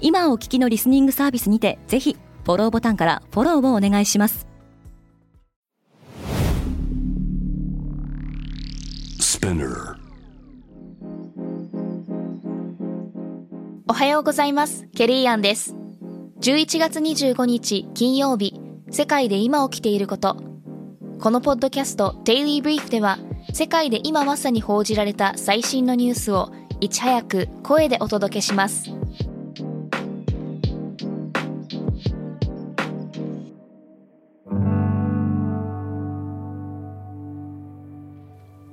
今お聞きのリスニングサービスにてぜひフォローボタンからフォローをお願いします。おはようございます。ケリーアンです。11月25日金曜日。世界で今起きていること。このポッドキャスト Daily Brief では世界で今まさに報じられた最新のニュースをいち早く声でお届けします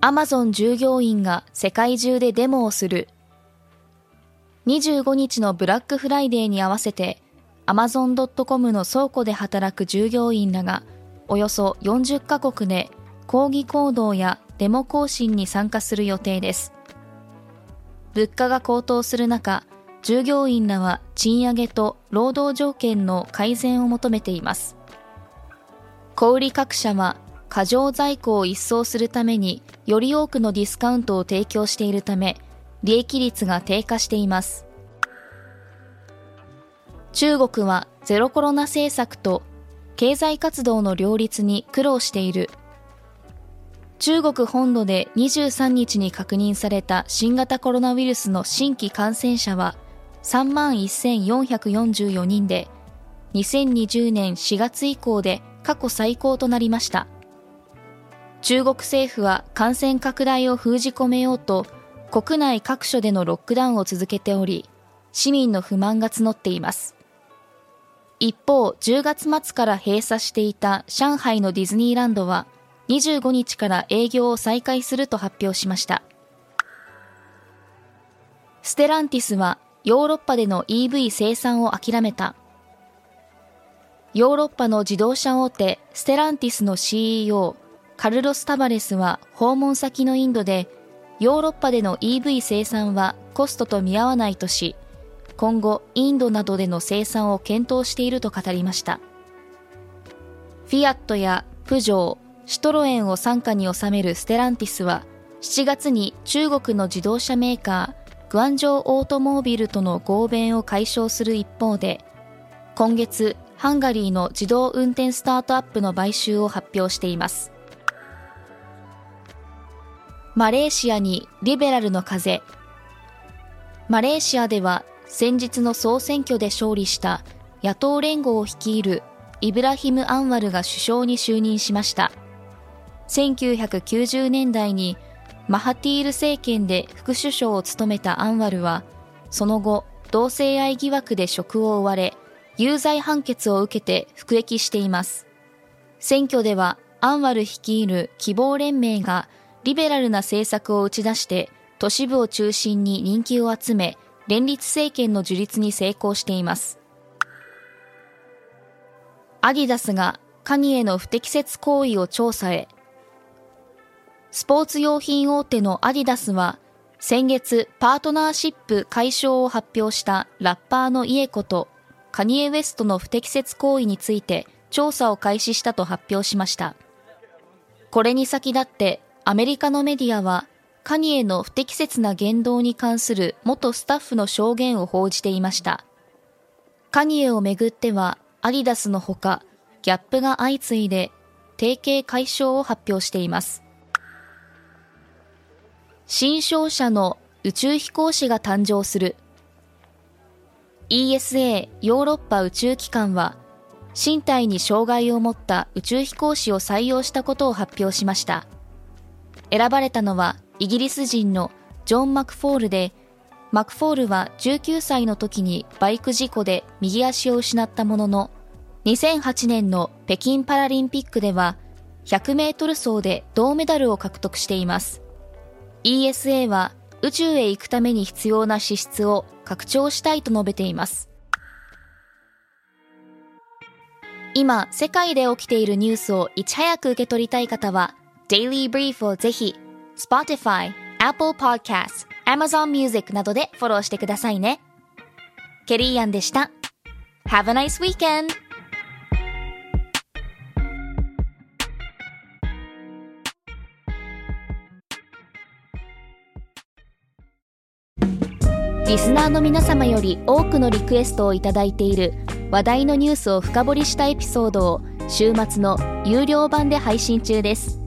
アマゾン従業員が世界中でデモをする。25日のブラックフライデーに合わせてアマゾン .com の倉庫で働く従業員らがおよそ40カ国で抗議行動やデモ行進に参加する予定です。物価が高騰する中従業員らは賃上げと労働条件の改善を求めています。小売各社は過剰在庫を一掃するためにより多くのディスカウントを提供しているため利益率が低下しています。中国はゼロコロナ政策と経済活動の両立に苦労している。中国本土で23日に確認された新型コロナウイルスの新規感染者は3万1444人で2020年4月以降で過去最高となりました。中国政府は感染拡大を封じ込めようと国内各所でのロックダウンを続けており市民の不満が募っています。一方10月末から閉鎖していた上海のディズニーランドは25日から営業を再開すると発表しました。ステランティスはヨーロッパでの EV 生産を諦めた。ヨーロッパの自動車大手ステランティスの CEO カルロス・タバレスは訪問先のインドでヨーロッパでの EV 生産はコストと見合わないとし今後インドなどでの生産を検討していると語りましたフィアットやプジョーシトロエンを傘下に収めるステランティスは7月に中国の自動車メーカーグアンジョーオートモービルとの合弁を解消する一方で今月ハンガリーの自動運転スタートアップの買収を発表していますマレーシアにリベラルの風。マレーシアでは先日の総選挙で勝利した野党連合を率いるイブラヒム・アンワルが首相に就任しました。1990年代にマハティール政権で副首相を務めたアンワルはその後同性愛疑惑で職を追われ有罪判決を受けて服役しています。選挙ではアンワル率いる希望連盟がリベラルな政策を打ち出して都市部を中心に人気を集め連立政権の樹立に成功しています。アディダスがカニエの不適切行為を調査へ。スポーツ用品大手のアディダスは先月パートナーシップ解消を発表したラッパーのイエコとカニエ・ウェストの不適切行為について調査を開始したと発表しました。これに先立ってアメリカのメディアは、カニエの不適切な言動に関する元スタッフの証言を報じていました。カニエをめぐっては、アディダスのほか、ギャップが相次いで、提携解消を発表しています。新商社の宇宙飛行士が誕生する。ESA ヨーロッパ宇宙機関は、身体に障害を持った宇宙飛行士を採用したことを発表しました。選ばれたのはイギリス人のジョン・マクフォールで、マクフォールは19歳の時にバイク事故で右足を失ったものの、2008年の北京パラリンピックでは100メートル走で銅メダルを獲得しています。ESA は宇宙へ行くために必要な資質を拡張したいと述べています。今、世界で起きているニュースをいち早く受け取りたい方は、Daily Brief をぜひ、Spotify、Apple Podcasts、Amazon Music などでフォローしてくださいね。ケリーアンでした。Have a nice weekend! リスナーの皆様より多くのリクエストをいただいている話題のニュースを深掘りしたエピソードを週末の有料版で配信中です